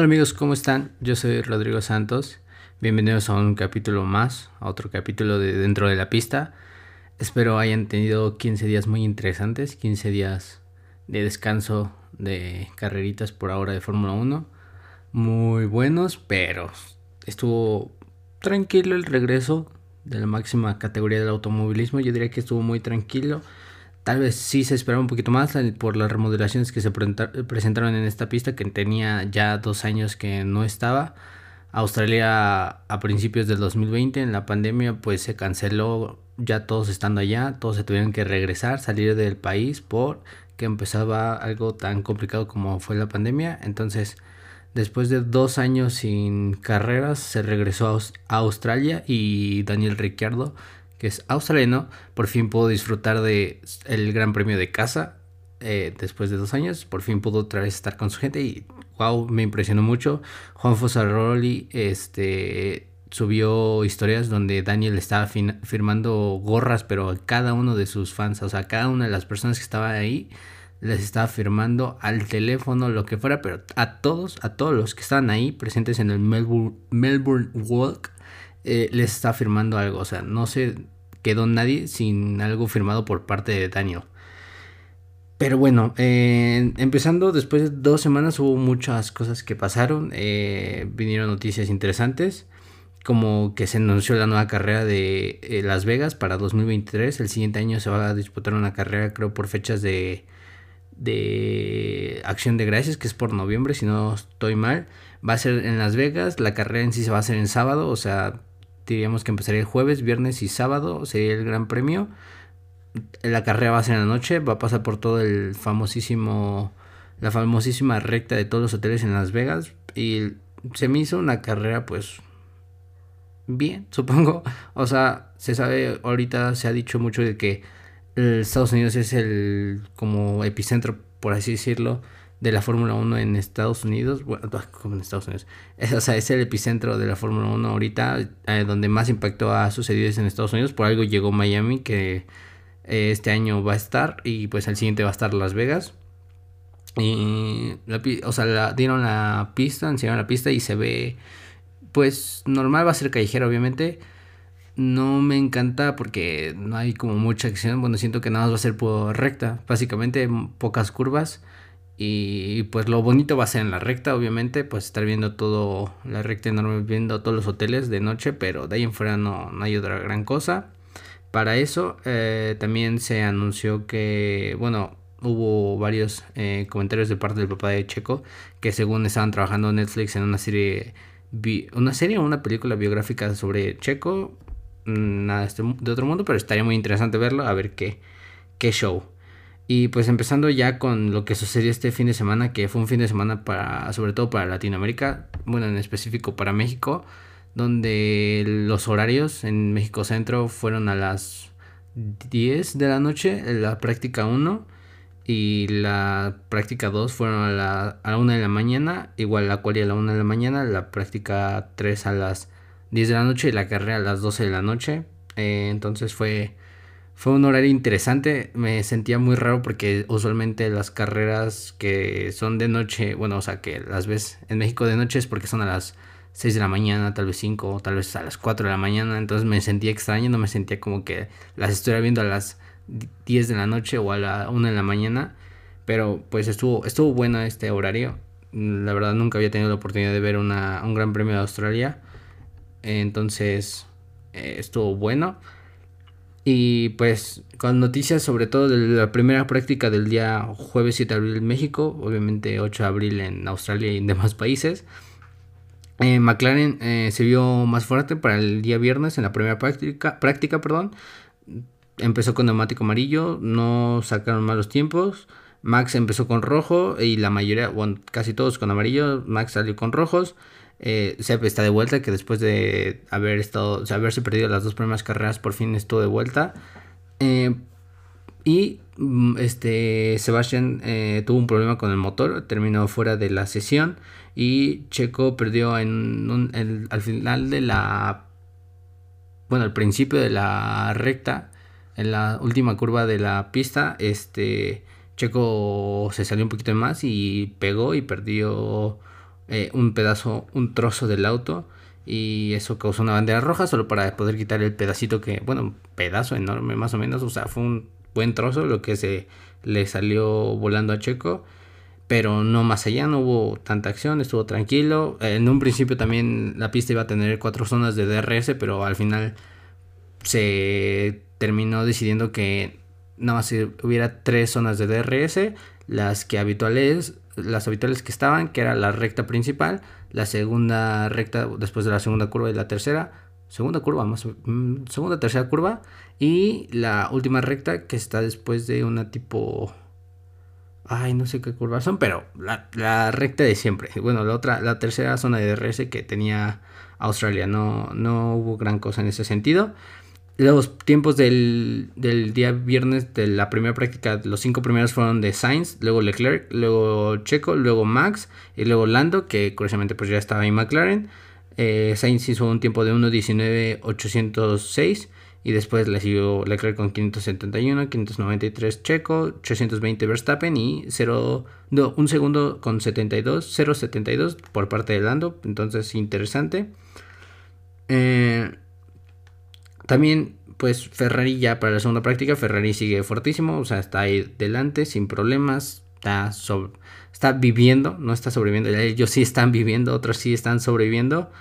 Hola amigos, ¿cómo están? Yo soy Rodrigo Santos. Bienvenidos a un capítulo más, a otro capítulo de Dentro de la Pista. Espero hayan tenido 15 días muy interesantes, 15 días de descanso de carreritas por ahora de Fórmula 1. Muy buenos, pero estuvo tranquilo el regreso de la máxima categoría del automovilismo. Yo diría que estuvo muy tranquilo. Tal vez sí se esperaba un poquito más por las remodelaciones que se presentaron en esta pista que tenía ya dos años que no estaba. Australia a principios del 2020 en la pandemia pues se canceló ya todos estando allá, todos se tuvieron que regresar, salir del país por que empezaba algo tan complicado como fue la pandemia. Entonces después de dos años sin carreras se regresó a Australia y Daniel Ricciardo que es australiano, por fin pudo disfrutar de el Gran Premio de casa eh, después de dos años. Por fin pudo otra vez estar con su gente y wow, me impresionó mucho. Juan Fosaroli este, subió historias donde Daniel estaba firmando gorras, pero a cada uno de sus fans, o sea, cada una de las personas que estaban ahí, les estaba firmando al teléfono, lo que fuera, pero a todos, a todos los que estaban ahí presentes en el Melbourne, Melbourne Walk, eh, les está firmando algo. O sea, no se quedó nadie sin algo firmado por parte de Daniel. Pero bueno, eh, empezando después de dos semanas hubo muchas cosas que pasaron. Eh, vinieron noticias interesantes. Como que se anunció la nueva carrera de Las Vegas para 2023. El siguiente año se va a disputar una carrera, creo, por fechas de, de Acción de Gracias, que es por noviembre, si no estoy mal. Va a ser en Las Vegas. La carrera en sí se va a hacer en sábado, o sea, diríamos que empezaría el jueves, viernes y sábado, sería el gran premio. La carrera va a ser en la noche, va a pasar por todo el famosísimo, la famosísima recta de todos los hoteles en Las Vegas. Y se me hizo una carrera pues bien, supongo. O sea, se sabe, ahorita se ha dicho mucho de que Estados Unidos es el como epicentro, por así decirlo, de la Fórmula 1 en Estados Unidos, bueno, como en Estados Unidos, es, o sea, es el epicentro de la Fórmula 1 ahorita, eh, donde más impacto ha sucedido es en Estados Unidos, por algo llegó Miami, que eh, este año va a estar, y pues al siguiente va a estar Las Vegas. Y, la, o sea, dieron la pista, enseñaron la pista y se ve, pues normal, va a ser callejera obviamente. No me encanta porque no hay como mucha acción, bueno, siento que nada más va a ser por recta, básicamente pocas curvas y pues lo bonito va a ser en la recta, obviamente, pues estar viendo todo, la recta enorme, viendo todos los hoteles de noche, pero de ahí en fuera no, no hay gran cosa. Para eso eh, también se anunció que, bueno, hubo varios eh, comentarios de parte del papá de Checo, que según estaban trabajando Netflix en una serie, una serie o una película biográfica sobre Checo, mm, nada este de otro mundo, pero estaría muy interesante verlo, a ver qué, qué show. Y pues empezando ya con lo que sucedió este fin de semana, que fue un fin de semana para, sobre todo para Latinoamérica, bueno, en específico para México, donde los horarios en México Centro fueron a las 10 de la noche, la práctica 1, y la práctica 2 fueron a la, a la 1 de la mañana, igual la cual a la 1 de la mañana, la práctica 3 a las 10 de la noche y la carrera a las 12 de la noche. Eh, entonces fue fue un horario interesante, me sentía muy raro porque usualmente las carreras que son de noche, bueno, o sea, que las ves en México de noche es porque son a las 6 de la mañana, tal vez 5, tal vez a las 4 de la mañana, entonces me sentía extraño, no me sentía como que las estuviera viendo a las 10 de la noche o a la 1 de la mañana, pero pues estuvo, estuvo bueno este horario, la verdad nunca había tenido la oportunidad de ver una, un gran premio de Australia, entonces eh, estuvo bueno. Y pues con noticias sobre todo de la primera práctica del día jueves 7 de abril en México, obviamente 8 de abril en Australia y en demás países. Eh, McLaren eh, se vio más fuerte para el día viernes en la primera práctica, práctica perdón. empezó con neumático amarillo, no sacaron malos tiempos. Max empezó con rojo y la mayoría, bueno, casi todos con amarillo. Max salió con rojos. Eh, Sepp está de vuelta, que después de haber estado, haberse perdido las dos primeras carreras, por fin estuvo de vuelta. Eh, y mm, este Sebastián eh, tuvo un problema con el motor, terminó fuera de la sesión y Checo perdió en al final de la, bueno, al principio de la recta, en la última curva de la pista, este Checo se salió un poquito más y pegó y perdió eh, un pedazo, un trozo del auto y eso causó una bandera roja solo para poder quitar el pedacito que, bueno, un pedazo enorme más o menos, o sea, fue un buen trozo lo que se le salió volando a Checo, pero no más allá, no hubo tanta acción, estuvo tranquilo. En un principio también la pista iba a tener cuatro zonas de DRS, pero al final se terminó decidiendo que nada más hubiera tres zonas de DRS, las que habituales, las habituales que estaban, que era la recta principal, la segunda recta después de la segunda curva y la tercera, segunda curva, más, mm, segunda, tercera curva y la última recta que está después de una tipo, ay, no sé qué curva son, pero la, recta de siempre. Bueno, la otra, la tercera zona de DRS que tenía Australia, no, no hubo gran cosa en ese sentido. Los tiempos del, día viernes de la primera práctica, los cinco primeros fueron de Sainz, luego Leclerc, luego Checo, luego Max y luego Lando, que curiosamente pues ya estaba en McLaren. Eh, Sainz hizo un tiempo de 1.19.806 y después le siguió Leclerc con 571, 593 Checo, 820 Verstappen y 0, no, un segundo con 72, 0.72 por parte de Lando. Entonces interesante. Eh, también, pues Ferrari ya para la segunda práctica, Ferrari sigue fuertísimo, o sea, está ahí delante sin problemas, está, está viviendo, no está sobreviviendo, ellos sí están viviendo, otros sí están sobreviviendo.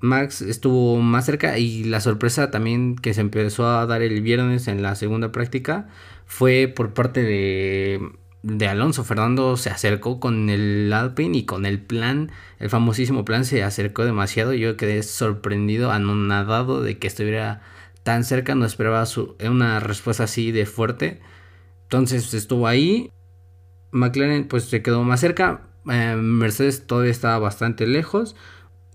Max estuvo más cerca y la sorpresa también que se empezó a dar el viernes en la segunda práctica fue por parte de de Alonso. Fernando se acercó con el Alpine y con el plan, el famosísimo plan, se acercó demasiado. Yo quedé sorprendido, anonadado de que estuviera tan cerca. No esperaba su, una respuesta así de fuerte. Entonces estuvo ahí. McLaren pues se quedó más cerca. Eh, Mercedes todavía estaba bastante lejos.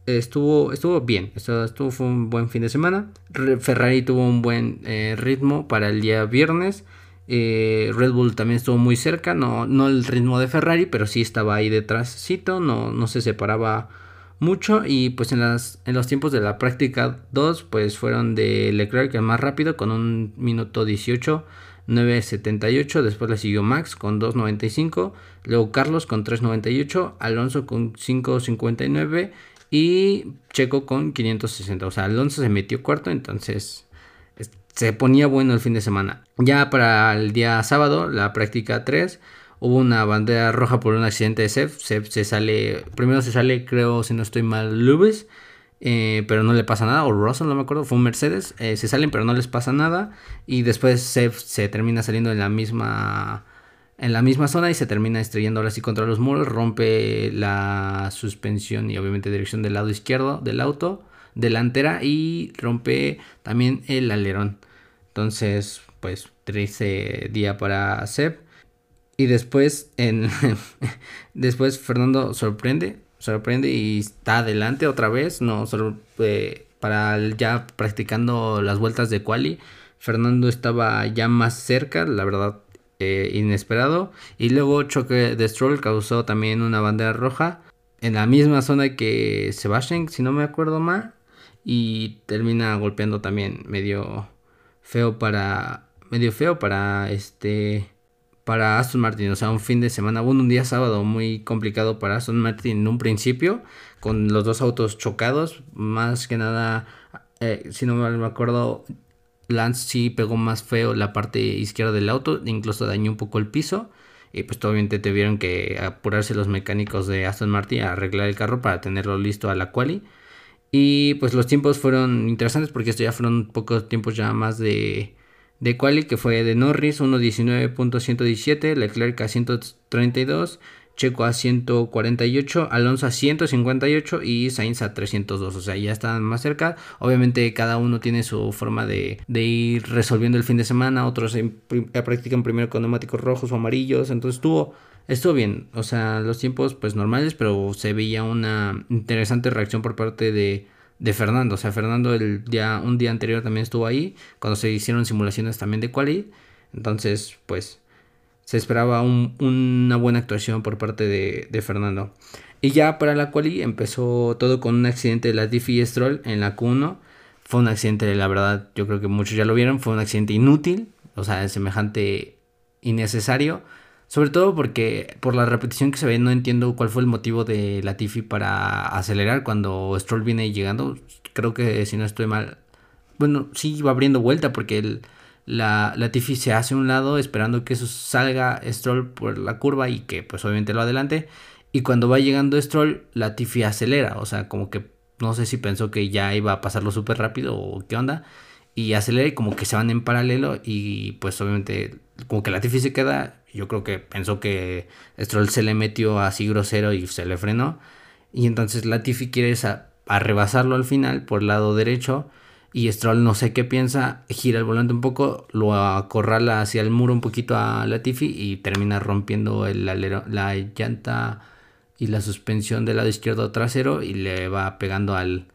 Estuvo, estuvo bien, estuvo, estuvo, fue un buen fin de semana. Ferrari tuvo un buen eh, ritmo para el día viernes. Eh, Red Bull también estuvo muy cerca, no, no el ritmo de Ferrari, pero sí estaba ahí detrásito, no, no se separaba mucho. Y pues en, las, en los tiempos de la práctica 2 pues fueron de Leclerc el más rápido con un minuto 18 9.78, después le siguió Max con 2.95, luego Carlos con 3.98, Alonso con 5.59 y Checo con 560, o sea Alonso se metió cuarto, entonces se ponía bueno el fin de semana. Ya para el día sábado, la práctica 3, hubo una bandera roja por un accidente de Sef. Sef se sale, primero se sale, creo, si no estoy mal, Lewis. Eh, pero no le pasa nada, o Russell, no me acuerdo, fue un Mercedes, eh, se salen pero no les pasa nada, y después Sef se termina saliendo en la misma en la misma zona y se termina estrellando ahora sí contra los muros, rompe la suspensión y obviamente dirección del lado izquierdo del auto, delantera y rompe también el alerón. Entonces, pues triste día para Seb. Y después, en, después Fernando sorprende, sorprende y está adelante otra vez. No solo eh, para ya practicando las vueltas de quali. Fernando estaba ya más cerca, la verdad, eh, inesperado. Y luego choque de Stroll causó también una bandera roja en la misma zona que Sebastian, si no me acuerdo mal y termina golpeando también medio feo para medio feo para este para Aston Martin, o sea, un fin de semana, bueno, un día sábado muy complicado para Aston Martin en un principio, con los dos autos chocados, más que nada, eh, si no me acuerdo, Lance sí pegó más feo la parte izquierda del auto, incluso dañó un poco el piso, y pues obviamente tuvieron que apurarse los mecánicos de Aston Martin a arreglar el carro para tenerlo listo a la quali, y pues los tiempos fueron interesantes porque esto ya fueron pocos tiempos ya más de, de quali, que fue de Norris 1.19.117, Leclerc a 132, Checo a 148, Alonso a 158 y Sainz a 302. O sea, ya están más cerca. Obviamente cada uno tiene su forma de, de ir resolviendo el fin de semana. Otros practican primero con neumáticos rojos o amarillos. Entonces estuvo estuvo bien, o sea, los tiempos pues normales, pero se veía una interesante reacción por parte de, de Fernando. O sea, Fernando el día, un día anterior también estuvo ahí, cuando se hicieron simulaciones también de quali. Entonces, pues, se esperaba una buena actuación por parte de, de, Fernando. Y ya para la quali empezó todo con un accidente de la Diffie Stroll en la Q1. Fue un accidente, la verdad, yo creo que muchos ya lo vieron, fue un accidente inútil, o sea, semejante innecesario Sobre todo porque por la repetición que se ve no entiendo cuál fue el motivo de Latifi para acelerar cuando Stroll viene llegando. Creo que si no estoy mal, bueno, sí va abriendo vuelta porque el, la Latifi se hace a un lado esperando que eso salga Stroll por la curva y que pues obviamente lo adelante. Y cuando va llegando Stroll, Latifi acelera, o sea, como que no sé si pensó que ya iba a pasarlo súper rápido o qué onda. Y acelera y como que se van en paralelo y pues obviamente como que Latifi se queda yo creo que pensó que Stroll se le metió así grosero y se le frenó. Y entonces Latifi quiere a, rebasarlo al final por el lado derecho. Y Stroll no sé qué piensa, gira el volante un poco, lo acorrala hacia el muro un poquito a Latifi y termina rompiendo el la llanta y la suspensión del lado izquierdo trasero y le va pegando al,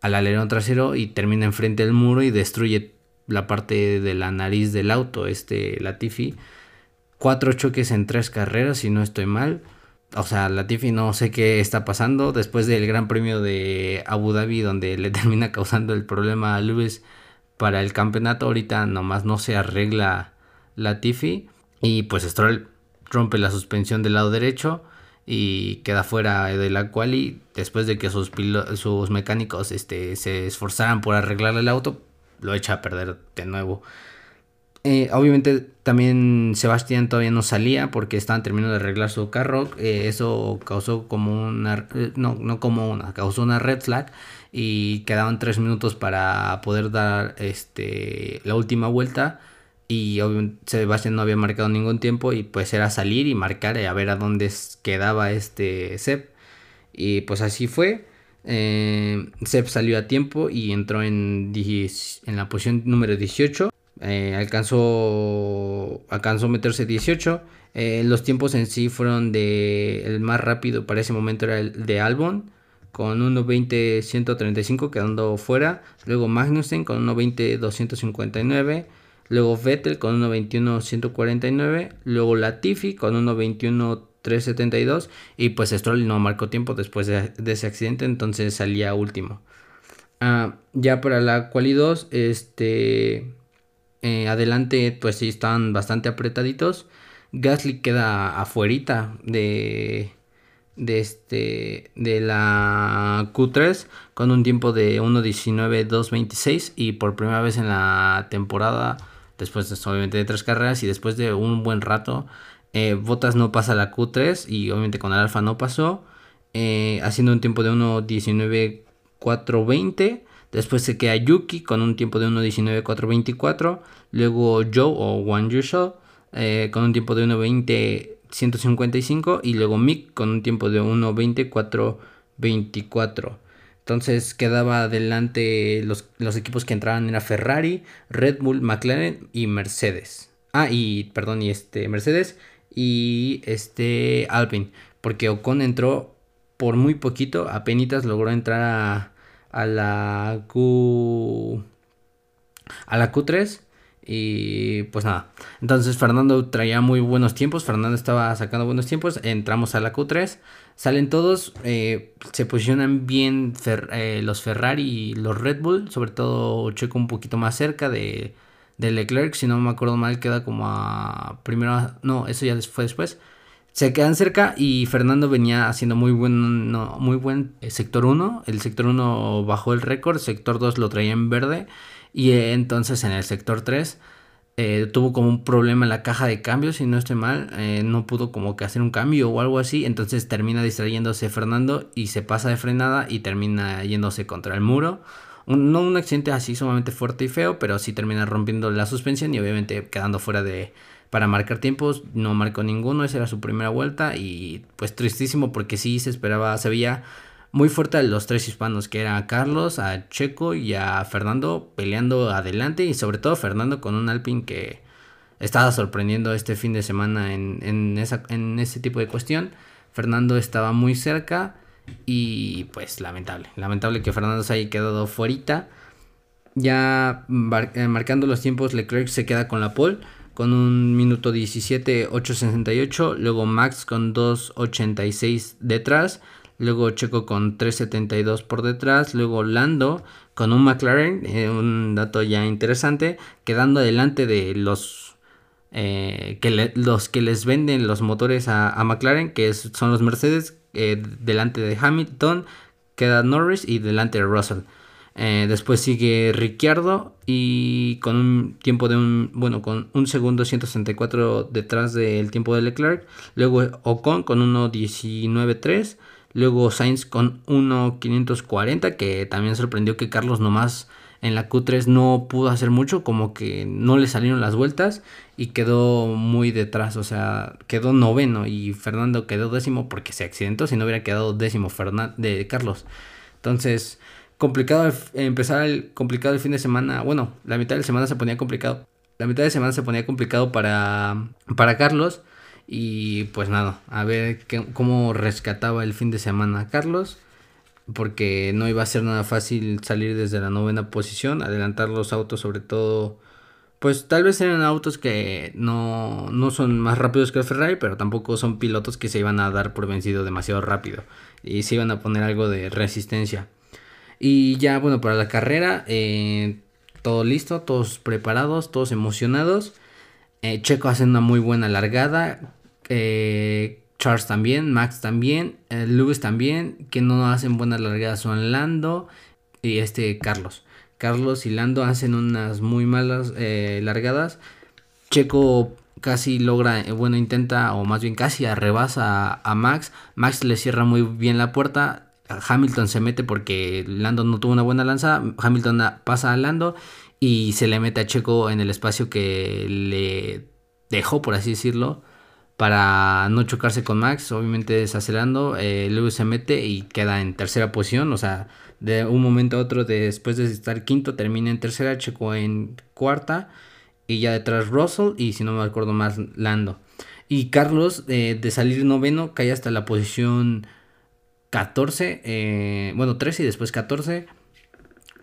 al alerón trasero y termina enfrente del muro y destruye la parte de la nariz del auto, este Latifi cuatro choques en tres carreras, si no estoy mal. O sea, Latifi no sé qué está pasando después del Gran Premio de Abu Dhabi donde le termina causando el problema a Lewis para el campeonato. Ahorita nomás no se arregla Latifi y pues Stroll rompe la suspensión del lado derecho y queda fuera de la quali después de que sus, sus mecánicos este, se esforzaran por arreglar el auto lo echa a perder de nuevo eh, obviamente también Sebastián todavía no salía porque estaban terminando de arreglar su carro. Eh, eso causó como una... Eh, no, no como una, causó una red flag y quedaban tres minutos para poder dar este, la última vuelta y Sebastián no había marcado ningún tiempo y pues era salir y marcar y a ver a dónde quedaba este Seb y pues así fue eh, Seb salió a tiempo y entró en, en la posición número 18 eh, alcanzó, alcanzó meterse 18. Eh, los tiempos en sí fueron de. El más rápido para ese momento era el de Albon, con 1.20.135 quedando fuera. Luego Magnussen con 1.20.259. Luego Vettel con 1.21.149. Luego Latifi con 1.21.372. Y pues Stroll no marcó tiempo después de, ese accidente, entonces salía último. Ah, ya para la quali 2, este. Eh, adelante, pues sí, están bastante apretaditos. Gasly queda afuerita de, de, este, de la Q3 con un tiempo de 1.19.226 y por primera vez en la temporada, después de, obviamente de tres carreras y después de un buen rato, eh, Bottas no pasa la Q3 y obviamente con el Alfa no pasó, eh, haciendo un tiempo de 1.19.420. Después se queda Yuki con un tiempo de 1.19.424. Luego Joe o One Usual eh, con un tiempo de 1.20.155. Y luego Mick con un tiempo de 1.20.424. Entonces quedaba adelante los, los, equipos que entraban era Ferrari, Red Bull, McLaren y Mercedes. Ah, y perdón, y este Mercedes y este Alpine. Porque Ocon entró por muy poquito, apenas logró entrar a, a la Q a la Q3 y pues nada. Entonces Fernando traía muy buenos tiempos. Fernando estaba sacando buenos tiempos. Entramos a la Q3. Salen todos. Eh, se posicionan bien eh, los Ferrari y los Red Bull. Sobre todo Checo un poquito más cerca de, de Leclerc. Si no me acuerdo mal, queda como a primero. No, eso ya fue después se quedan cerca y Fernando venía haciendo muy buen, muy buen eh, sector 1. El sector 1 bajó el récord, sector 2 lo traía en verde y eh, entonces en el sector 3 eh, tuvo como un problema en la caja de cambios, si no estoy mal, no pudo como que hacer un cambio o algo así, entonces termina distrayéndose Fernando y se pasa de frenada y termina yéndose contra el muro. no un accidente así sumamente fuerte y feo, pero sí termina rompiendo la suspensión y obviamente quedando fuera de, para marcar tiempos, no marcó ninguno, esa era su primera vuelta y pues tristísimo porque sí se esperaba, se muy fuerte a los tres hispanos, que era a Carlos, a Checo y a Fernando peleando adelante y sobre todo Fernando con un Alpine que estaba sorprendiendo este fin de semana en, en, esa, en ese tipo de cuestión. Fernando estaba muy cerca y pues lamentable, lamentable que Fernando se haya quedado fuera. Ya eh, marcando los tiempos, Leclerc se queda con la pole con un minuto 17, 8.68. Luego Max con 2.86 detrás. Luego Checo con 3.72 por detrás. Luego Lando con un McLaren, eh, un dato ya interesante, quedando adelante de los eh, que los que les venden los motores a, McLaren, que son los Mercedes, eh, delante de Hamilton, queda Norris y delante de Russell. Después sigue Ricciardo y con un tiempo de un, bueno, con un segundo 164 detrás del tiempo de Leclerc. Luego Ocon con 1.19.3. Luego Sainz con 1.540 que también sorprendió que Carlos nomás en la Q3 no pudo hacer mucho, como que no le salieron las vueltas y quedó muy detrás, o sea, quedó noveno y Fernando quedó décimo porque se accidentó, si no hubiera quedado décimo de Carlos. Entonces, complicado empezar el complicado el fin de semana. Bueno, la mitad de semana se ponía complicado. La mitad de semana se ponía complicado para, para Carlos. Y pues nada, a ver qué, cómo rescataba el fin de semana Carlos. Porque no iba a ser nada fácil salir desde la novena posición. Adelantar los autos, sobre todo. Pues tal vez eran autos que no, no son más rápidos que el Ferrari, pero tampoco son pilotos que se iban a dar por vencido demasiado rápido. Y se iban a poner algo de resistencia. Y ya, bueno, para la carrera, eh, todo listo, todos preparados, todos emocionados. Eh, Checo hace una muy buena largada. Eh, Charles también, Max también, Lewis también, que no hacen buenas largadas son Lando y este Carlos. Carlos y Lando hacen unas muy malas largadas. Checo casi logra, bueno, intenta, o más bien casi arrebasa a Max. Max le cierra muy bien la puerta. Hamilton se mete porque Lando no tuvo una buena lanza. Hamilton pasa a Lando y se le mete a Checo en el espacio que le dejó, por así decirlo, para no chocarse con Max. Obviamente desacelerando, eh, Lewis se mete y queda en tercera posición. O sea, de un momento a otro, después de estar quinto, termina en tercera, Checo en cuarta. Y ya detrás Russell y si no me acuerdo más, Lando. Y Carlos, eh, de salir noveno, cae hasta la posición 14, eh, bueno, 13 y después 14.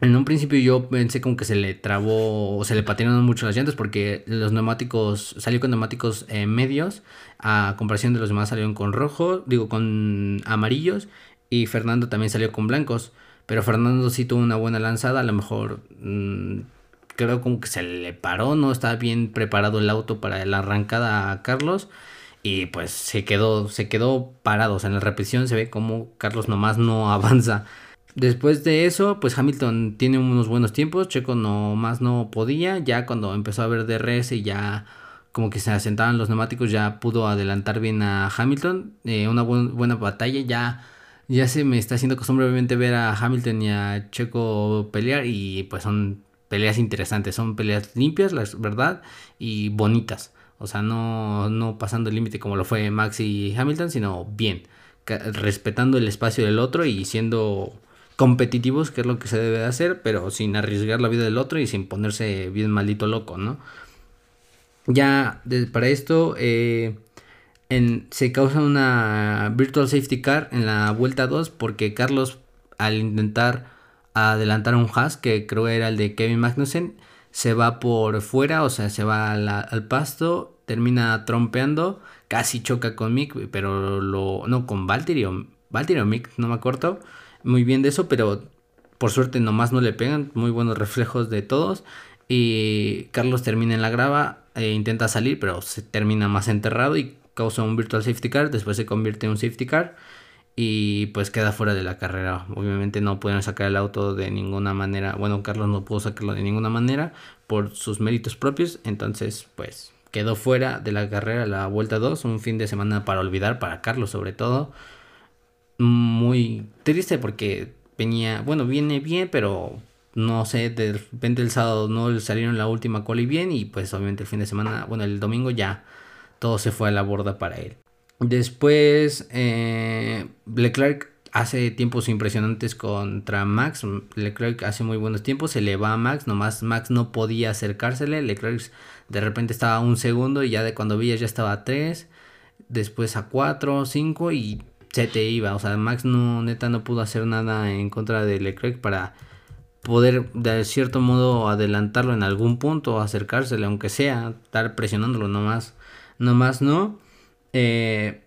En un principio yo pensé como que se le trabó o se le patinaron mucho las llantas porque los neumáticos, salió con neumáticos eh, medios, a comparación de los demás salieron con rojo, digo con amarillos y Fernando también salió con blancos. Pero Fernando sí tuvo una buena lanzada, a lo mejor mm, creo como que se le paró, no estaba bien preparado el auto para la arrancada a Carlos y pues se quedó, se quedó parado. O sea, en la repetición se ve como Carlos nomás no avanza. Después de eso, pues Hamilton tiene unos buenos tiempos. Checo nomás no podía. Ya cuando empezó a ver DRS y ya como que se asentaban los neumáticos, ya pudo adelantar bien a Hamilton. Eh, una buena batalla. Ya, ya se me está haciendo costumbre obviamente ver a Hamilton y a Checo pelear. Y pues son peleas interesantes. Son peleas limpias, la verdad, y bonitas. O sea, no, no pasando el límite como lo fue Max y Hamilton, sino bien, respetando el espacio del otro y siendo competitivos, que es lo que se debe de hacer, pero sin arriesgar la vida del otro y sin ponerse bien maldito loco, ¿no? Ya para esto eh, se causa una virtual safety car en la vuelta 2 porque Carlos al intentar adelantar un Haas que creo era el de Kevin Magnussen se va por fuera, o sea, se va al pasto termina trompeando, casi choca con Mick, pero lo, no, con Valtteri o, Valtteri o Mick, no me acuerdo muy bien de eso, pero por suerte nomás no le pegan, muy buenos reflejos de todos. Y Carlos termina en la grava, e intenta salir, pero se termina más enterrado y causa un virtual safety car, después se convierte en un safety car y pues queda fuera de la carrera. Obviamente no pudieron sacar el auto de ninguna manera. Bueno, Carlos no pudo sacarlo de ninguna manera por sus méritos propios, entonces pues quedó fuera de la carrera la vuelta 2, un fin de semana para olvidar, para Carlos sobre todo. Muy triste porque venía, bueno, viene bien, pero no sé, de repente el sábado no salieron la última coli bien y pues obviamente el fin de semana, bueno, el domingo ya todo se fue a la borda para él. Después eh, Leclerc hace tiempos impresionantes contra Max. Leclerc hace muy buenos tiempos, se le va a Max, nomás Max no podía acercársele. Leclerc de repente estaba a un segundo y ya de cuando veía ya estaba a 3, después a 4, 5 y se te iba. O sea, Max no, neta, no pudo hacer nada en contra de Leclerc para poder de cierto modo adelantarlo en algún punto, acercársele, aunque sea, estar presionándolo nomás. Nomás no. Eh,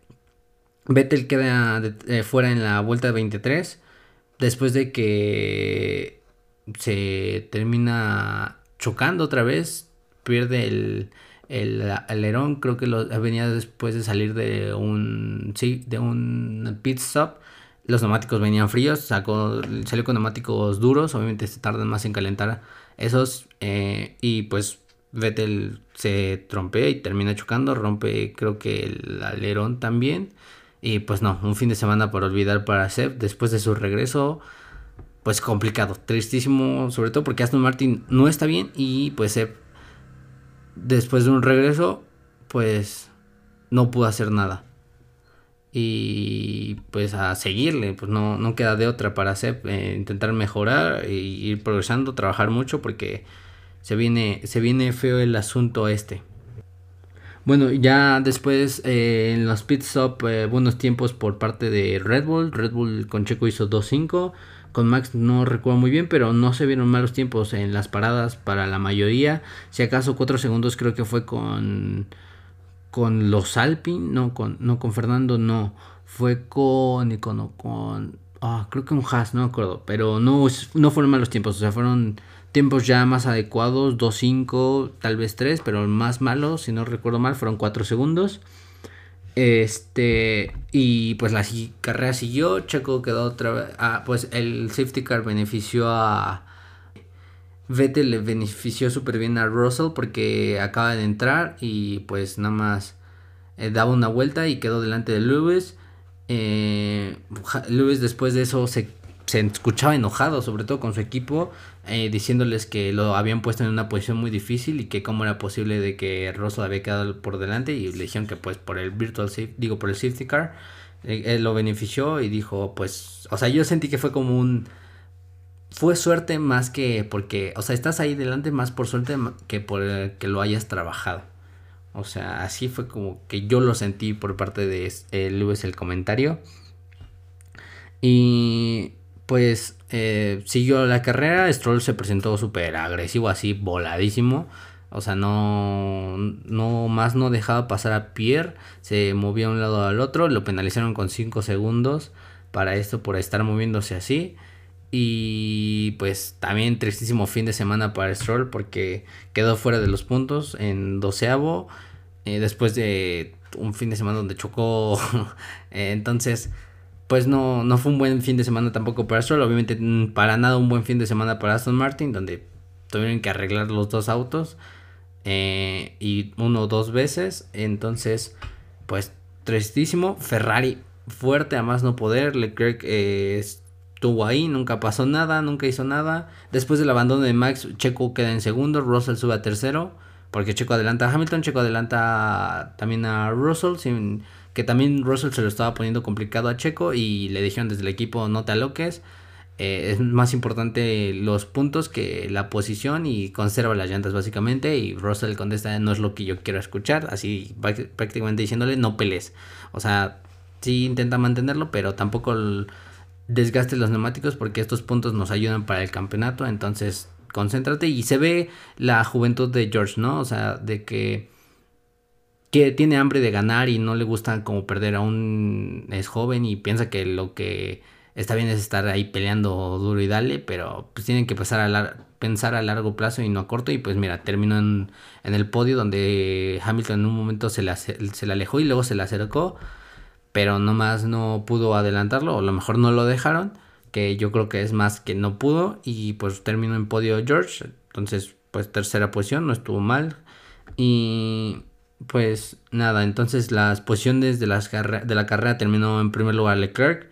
Vettel queda eh, fuera en la vuelta 23 después de que se termina chocando otra vez pierde el, El alerón creo que venía después de salir de un, sí, de un pit stop. Los neumáticos venían fríos, sacó, salió con neumáticos duros, obviamente se tardan más en calentar esos. Eh, y pues Vettel se trompea y termina chocando, rompe creo que el alerón también. Y pues no, un fin de semana por olvidar para Seb después de su regreso. Pues complicado, tristísimo, sobre todo porque Aston Martin no está bien y pues Seb después de un regreso pues no pudo hacer nada. Y pues a seguirle, pues no, no queda de otra para Seb, eh, intentar mejorar e ir progresando, trabajar mucho porque se viene, se viene feo el asunto este. Bueno, ya después eh, en los pit stop eh, buenos tiempos por parte de Red Bull. Red Bull con Checo hizo 2.5. Con Max no recuerdo muy bien, pero no se vieron malos tiempos en las paradas para la mayoría. Si acaso 4 segundos creo que fue con con los Alpin, no con no con Fernando, no. Fue con con, con ah, creo que un Haas, no me acuerdo, pero no no fueron malos tiempos, o sea, fueron tiempos ya más adecuados, 2.5, tal vez 3, pero más malo, si no recuerdo mal, fueron 4 segundos. Este, y pues la carrera siguió, Checo quedó otra vez, ah, pues el safety car benefició a Vettel le benefició súper bien a Russell porque acaba de entrar y pues nada más eh, daba una vuelta y quedó delante de Lewis. Eh, Lewis después de eso se se escuchaba enojado, sobre todo con su equipo, eh, diciéndoles que lo habían puesto en una posición muy difícil y que cómo era posible de que Russell había quedado por delante y le dijeron que pues por el virtual safety, digo por el safety car, eh, él lo benefició y dijo pues, o sea, yo sentí que fue como un fue suerte más que porque, o sea, estás ahí delante más por suerte que por que lo hayas trabajado. O sea, así fue como que yo lo sentí por parte de eh, Lewis el comentario. Y pues eh, siguió la carrera. Stroll se presentó súper agresivo, así voladísimo. O sea, no, no más no dejaba pasar a Pierre. Se movía de un lado al otro. Lo penalizaron con 5 segundos para esto, por estar moviéndose así. Y pues también tristísimo fin de semana para Stroll porque quedó fuera de los puntos en doceavo. Eh, después de un fin de semana donde chocó. entonces pues no, no fue un buen fin de semana tampoco para Stroll. Obviamente mm, para nada un buen fin de semana para Aston Martin, donde tuvieron que arreglar los dos autos. Eh, y uno o dos veces. Entonces, pues tristísimo. Ferrari fuerte a más no poder. Leclerc eh, estuvo ahí, nunca pasó nada, nunca hizo nada. Después del abandono de Max, Checo queda en segundo, Russell sube a tercero. Porque Checo adelanta a Hamilton, Checo adelanta también a Russell sin que también Russell se lo estaba poniendo complicado a Checo y le dijeron desde el equipo no te aloques. Eh, es más importante los puntos que la posición y conserva las llantas básicamente y Russell contesta no es lo que yo quiero escuchar así prácticamente diciéndole no pelees o sea sí intenta mantenerlo pero tampoco desgaste los neumáticos porque estos puntos nos ayudan para el campeonato entonces concéntrate y se ve la juventud de George no o sea de que que tiene hambre de ganar y no le gusta como perder aún es joven y piensa que lo que está bien es estar ahí peleando duro y dale, pero pues tienen que pensar a, pensar a largo plazo y no a corto. Y pues mira, terminó en, el podio donde Hamilton en un momento se le, se le alejó y luego se le acercó, pero nomás no pudo adelantarlo o a lo mejor no lo dejaron, que yo creo que es más que no pudo. Y pues terminó en podio George, entonces pues tercera posición, no estuvo mal. Y pues nada, entonces las posiciones de, las de la carrera terminó en primer lugar Leclerc,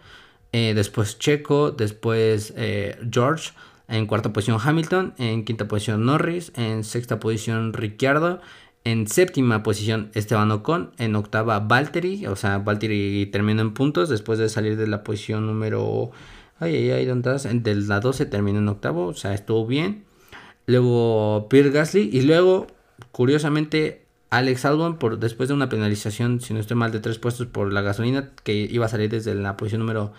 eh, después Checo, después eh, George, en cuarta posición Hamilton, en quinta posición Norris, en sexta posición Ricciardo, en séptima posición Esteban Ocon, en octava Valtteri, o sea, Valtteri terminó en puntos después de salir de la posición número... Ay, ay, ay, ¿dónde estás? De la 12 terminó en octavo, o sea, estuvo bien. Luego Pierre Gasly y luego, curiosamente, Alex Albon, por, después de una penalización, si no estoy mal, de tres puestos por la gasolina, que iba a salir desde la posición número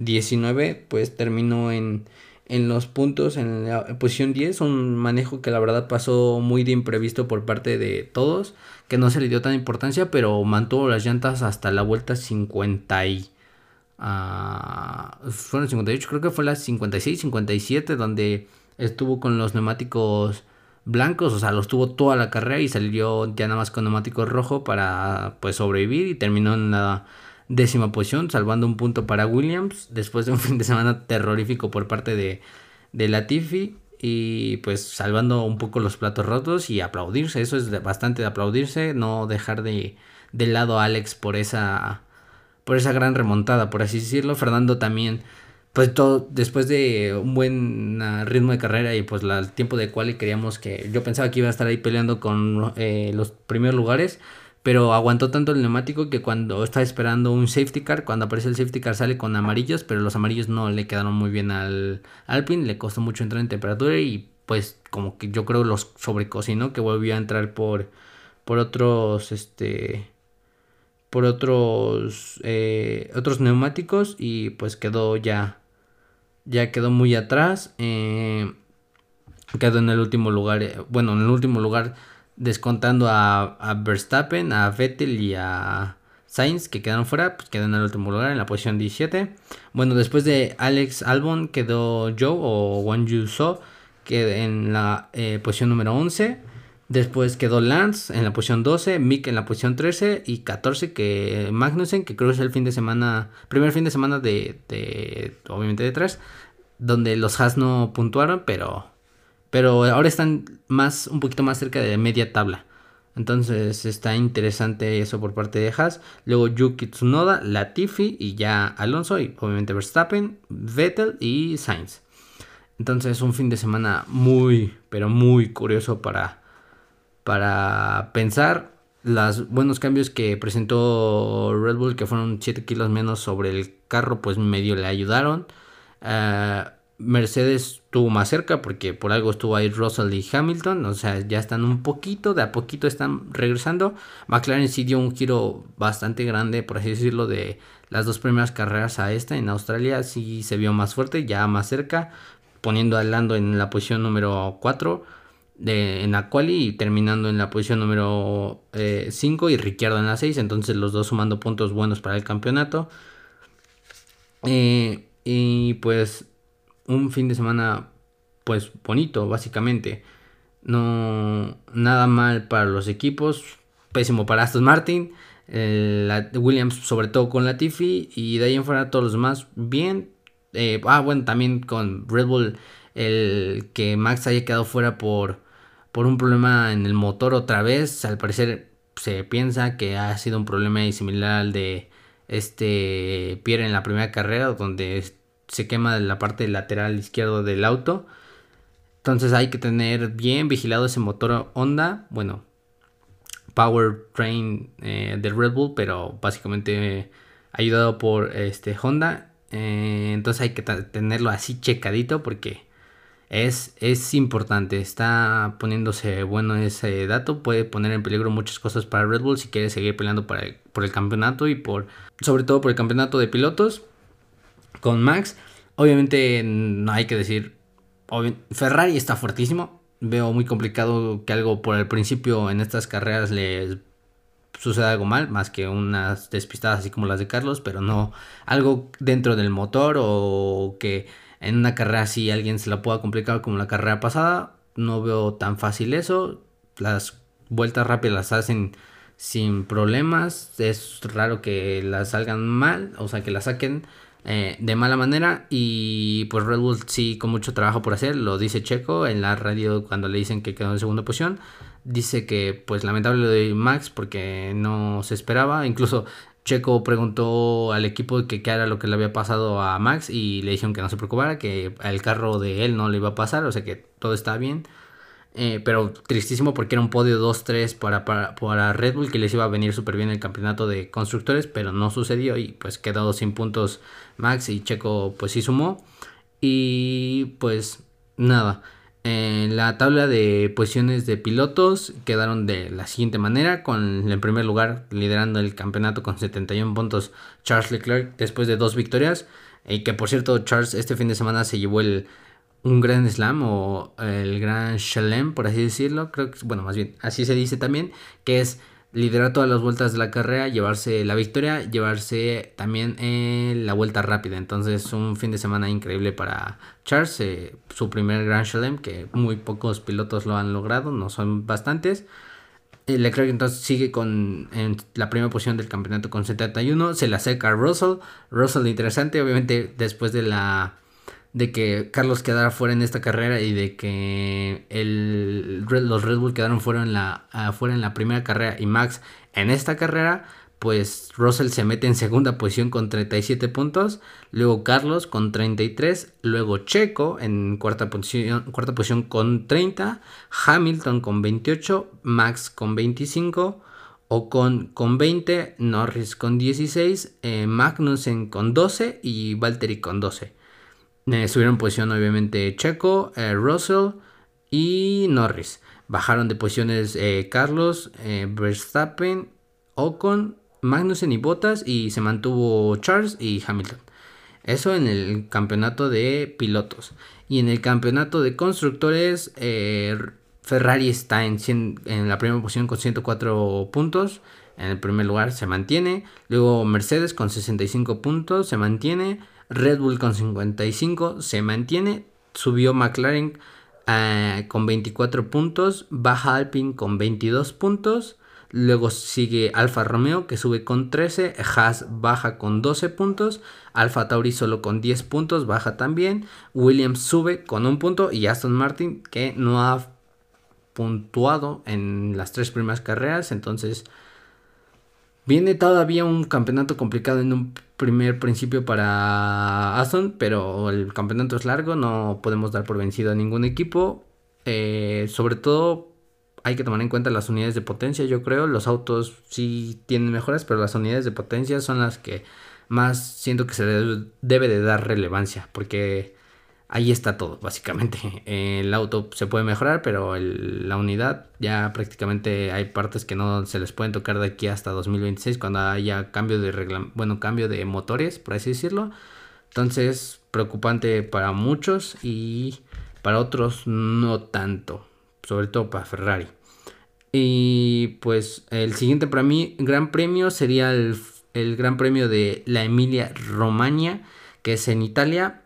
19, pues terminó en, en los puntos, en la posición 10, un manejo que la verdad pasó muy de imprevisto por parte de todos, que no se le dio tanta importancia, pero mantuvo las llantas hasta la vuelta 50 y... Uh, fueron 58, creo que fue la 56, 57, donde estuvo con los neumáticos blancos, o sea, los tuvo toda la carrera y salió ya nada más con neumático rojo para pues sobrevivir y terminó en la décima posición, salvando un punto para Williams después de un fin de semana terrorífico por parte de, de Latifi y pues salvando un poco los platos rotos y aplaudirse, eso es bastante de aplaudirse, no dejar de, de lado a Alex por esa por esa gran remontada, por así decirlo. Fernando también pues todo, después de un buen ritmo de carrera y pues el tiempo de cual queríamos que yo pensaba que iba a estar ahí peleando con eh, los primeros lugares, pero aguantó tanto el neumático que cuando está esperando un safety car, cuando aparece el safety car sale con amarillos, pero los amarillos no le quedaron muy bien al Alpine, le costó mucho entrar en temperatura y pues como que yo creo los sobrecocinó que volvió a entrar por por otros este por otros eh, otros neumáticos y pues quedó ya ya quedó muy atrás. Eh, quedó en el último lugar, eh, bueno, en el último lugar descontando a, Verstappen, a Vettel y a Sainz que quedaron fuera, pues quedó en el último lugar en la posición 17. Bueno, después de Alex Albon quedó Joe o Wang Yu So que en la eh, posición número 11. Después quedó Lance en la posición 12, Mick en la posición 13 y 14 que Magnussen, que creo es el fin de semana, primer fin de semana de, de obviamente de 3, donde los Haas no puntuaron, pero, pero ahora están más, un poquito más cerca de media tabla. Entonces está interesante eso por parte de Haas. Luego Yuki Tsunoda, Latifi y ya Alonso y obviamente Verstappen, Vettel y Sainz. Entonces un fin de semana muy, pero muy curioso para para pensar los buenos cambios que presentó Red Bull, que fueron 7 kilos menos sobre el carro, pues medio le ayudaron. Eh, Mercedes estuvo más cerca porque por algo estuvo ahí Russell y Hamilton, o sea, ya están un poquito, de a poquito están regresando. McLaren sí dio un giro bastante grande, por así decirlo, de las dos primeras carreras a esta. En Australia sí se vio más fuerte, ya más cerca, poniendo a Lando en la posición número 4 en la quali y terminando en la posición número 5 eh, y Ricciardo en la 6, entonces los dos sumando puntos buenos para el campeonato. Eh, y pues un fin de semana pues bonito básicamente. No nada mal para los equipos, pésimo para Aston Martin, la, Williams sobre todo con la Tiffy y de ahí en fuera todos los demás bien. Eh, ah bueno también con Red Bull el que Max haya quedado fuera por por un problema en el motor otra vez. Al parecer se piensa que ha sido un problema similar al de este Pierre en la primera carrera, donde se quema la parte lateral izquierdo del auto. Entonces hay que tener bien vigilado ese motor Honda. Bueno, Power Train eh, de Red Bull, pero básicamente ayudado por este Honda. Eh, entonces hay que tenerlo así checadito porque es, es importante, está poniéndose bueno ese dato, puede poner en peligro muchas cosas para Red Bull si quiere seguir peleando por el campeonato y por, sobre todo por el campeonato de pilotos con Max. Obviamente no hay que decir, Ferrari está fuertísimo, veo muy complicado que algo por el principio en estas carreras les suceda algo mal, más que unas despistadas así como las de Carlos, pero no algo dentro del motor o que en una carrera así alguien se la pueda complicar como la carrera pasada. No veo tan fácil eso. Las vueltas rápidas las hacen sin problemas. Es raro que las salgan mal, o sea, que las saquen eh, de mala manera. Y pues Red Bull sí con mucho trabajo por hacer. Lo dice Checo en la radio cuando le dicen que quedó en segunda posición. Dice que pues lamentable lo de Max porque no se esperaba. Incluso Checo preguntó al equipo que qué era lo que le había pasado a Max y le dijeron que no se preocupara, que el carro de él no le iba a pasar, o sea que todo está bien. Eh, pero tristísimo porque era un podio 2-3 para, para, Red Bull que les iba a venir súper bien el campeonato de constructores, pero no sucedió y pues quedó sin puntos Max y Checo pues sí sumó. Y pues nada, en la tabla de posiciones de pilotos quedaron de la siguiente manera, con el primer lugar liderando el campeonato con 71 puntos Charles Leclerc después de dos victorias. Y que por cierto Charles este fin de semana se llevó el, un gran slam o el gran shalem por así decirlo. Creo que, bueno, más bien así se dice también, que es liderar todas las vueltas de la carrera, llevarse la victoria, llevarse también eh, la vuelta rápida. Entonces, un fin de semana increíble para Charles, eh, su primer Grand Slam, que muy pocos pilotos lo han logrado, no son bastantes. Eh, Leclerc entonces sigue con la primera posición del campeonato con 71. Se le acerca a Russell. Russell interesante, obviamente después de la de que Carlos quedara fuera en esta carrera y de que el, los Red Bull quedaron fuera en, la, fuera en la primera carrera y Max en esta carrera, pues Russell se mete en segunda posición con 37 puntos, luego Carlos con 33, luego Checo en cuarta posición, cuarta posición con 30, Hamilton con 28, Max con 25, Ocon con 20, Norris con 16, eh, Magnussen con 12 y Valtteri con 12. Eh, subieron posición obviamente Checo, eh, Russell y Norris. Bajaron de posiciones eh, Carlos, Verstappen, Ocon, Magnussen y Bottas y se mantuvo Charles y Hamilton. Eso en el campeonato de pilotos. Y en el campeonato de constructores, Ferrari está en, en la primera posición con 104 puntos. En el primer lugar se mantiene. Luego Mercedes con 65 puntos se mantiene. Red Bull con 55 se mantiene. Subió McLaren eh, con 24 puntos. Baja Alpine con 22 puntos. Luego sigue Alfa Romeo que sube con 13. Haas baja con 12 puntos. Alfa Tauri solo con 10 puntos. Baja también. Williams sube con un punto. Y Aston Martin que no ha puntuado en las tres primeras carreras. Entonces Viene todavía un campeonato complicado en un primer principio para Aston, pero el campeonato es largo, no podemos dar por vencido a ningún equipo. Eh, sobre todo hay que tomar en cuenta las unidades de potencia, yo creo. Los autos sí tienen mejoras, pero las unidades de potencia son las que más siento que se debe de dar relevancia, porque ahí está todo, básicamente. El auto se puede mejorar, pero la unidad ya prácticamente hay partes que no se les pueden tocar de aquí hasta 2026 cuando haya cambio de bueno, cambio de motores, por así decirlo. Entonces, preocupante para muchos y para otros no tanto, sobre todo para Ferrari. Y pues el siguiente para mí gran premio sería el, el Gran Premio de la Emilia Romagna, que es en Italia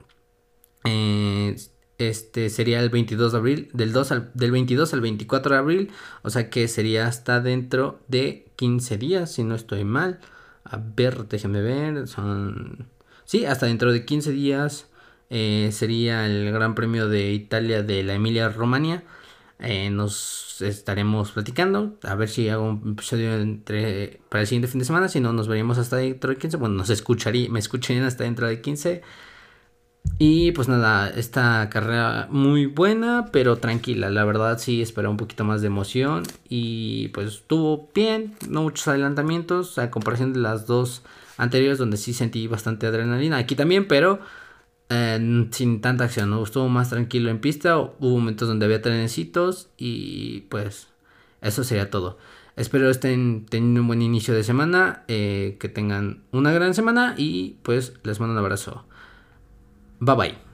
eh, este sería el 22 de abril, del, 2 al, del 22 al 24 de abril, o sea que sería hasta dentro de 15 días, si no estoy mal. A ver, déjenme ver, son... Sí, hasta dentro de 15 días eh, sería el Gran Premio de Italia de la Emilia Romagna. Eh, nos estaremos platicando. A ver si hago un episodio entre, para el siguiente fin de semana. Si no, nos veríamos hasta dentro de 15. Bueno, nos escucharía, me escucharían hasta dentro de 15. Y pues nada, esta carrera muy buena, pero tranquila. La verdad sí esperaba un poquito más de emoción. Y pues estuvo bien, no muchos adelantamientos. A comparación de las dos anteriores, donde sí sentí bastante adrenalina. Aquí también, pero eh, sin tanta acción. ¿no? Estuvo más tranquilo en pista. Hubo momentos donde había trenecitos. Y pues eso sería todo. Espero estén teniendo un buen inicio de semana. Eh, que tengan una gran semana. Y pues les mando un abrazo. Bye bye.